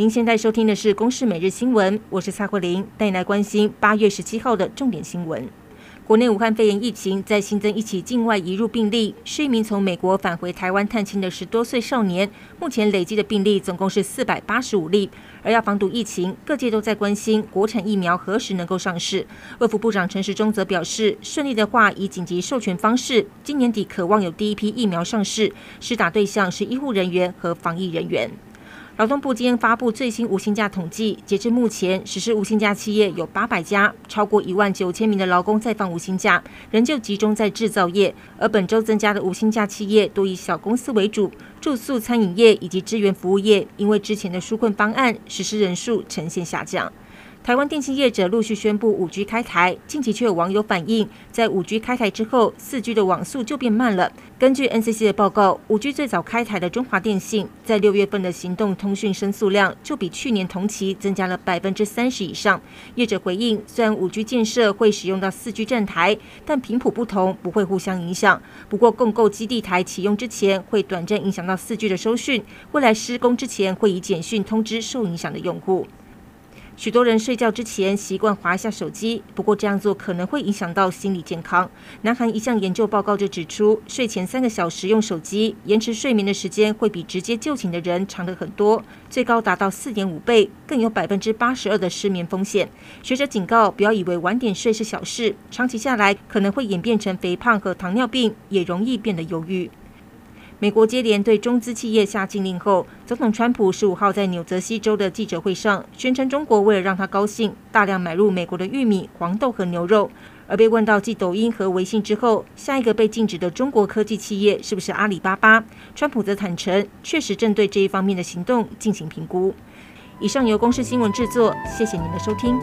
您现在收听的是《公视每日新闻》，我是蔡慧玲，带你来关心八月十七号的重点新闻。国内武汉肺炎疫情再新增一起境外移入病例，是一名从美国返回台湾探亲的十多岁少年。目前累计的病例总共是四百八十五例。而要防堵疫情，各界都在关心国产疫苗何时能够上市。卫福部长陈时中则表示，顺利的话，以紧急授权方式，今年底渴望有第一批疫苗上市，施打对象是医护人员和防疫人员。劳动部今天发布最新无薪假统计，截至目前，实施无薪假企业有八百家，超过一万九千名的劳工在放无薪假，仍旧集中在制造业。而本周增加的无薪假企业多以小公司为主，住宿餐饮业以及支援服务业，因为之前的纾困方案，实施人数呈现下降。台湾电信业者陆续宣布五 G 开台，近期却有网友反映，在五 G 开台之后，四 G 的网速就变慢了。根据 NCC 的报告，五 G 最早开台的中华电信，在六月份的行动通讯申诉量就比去年同期增加了百分之三十以上。业者回应，虽然五 G 建设会使用到四 G 站台，但频谱不同，不会互相影响。不过，共构基地台启用之前，会短暂影响到四 G 的收讯。未来施工之前，会以简讯通知受影响的用户。许多人睡觉之前习惯滑一下手机，不过这样做可能会影响到心理健康。南韩一项研究报告就指出，睡前三个小时用手机，延迟睡眠的时间会比直接就寝的人长得很多，最高达到四点五倍，更有百分之八十二的失眠风险。学者警告，不要以为晚点睡是小事，长期下来可能会演变成肥胖和糖尿病，也容易变得忧郁。美国接连对中资企业下禁令后，总统川普十五号在纽泽西州的记者会上宣称，中国为了让他高兴，大量买入美国的玉米、黄豆和牛肉。而被问到继抖音和微信之后，下一个被禁止的中国科技企业是不是阿里巴巴，川普则坦承，确实正对这一方面的行动进行评估。以上由公视新闻制作，谢谢您的收听。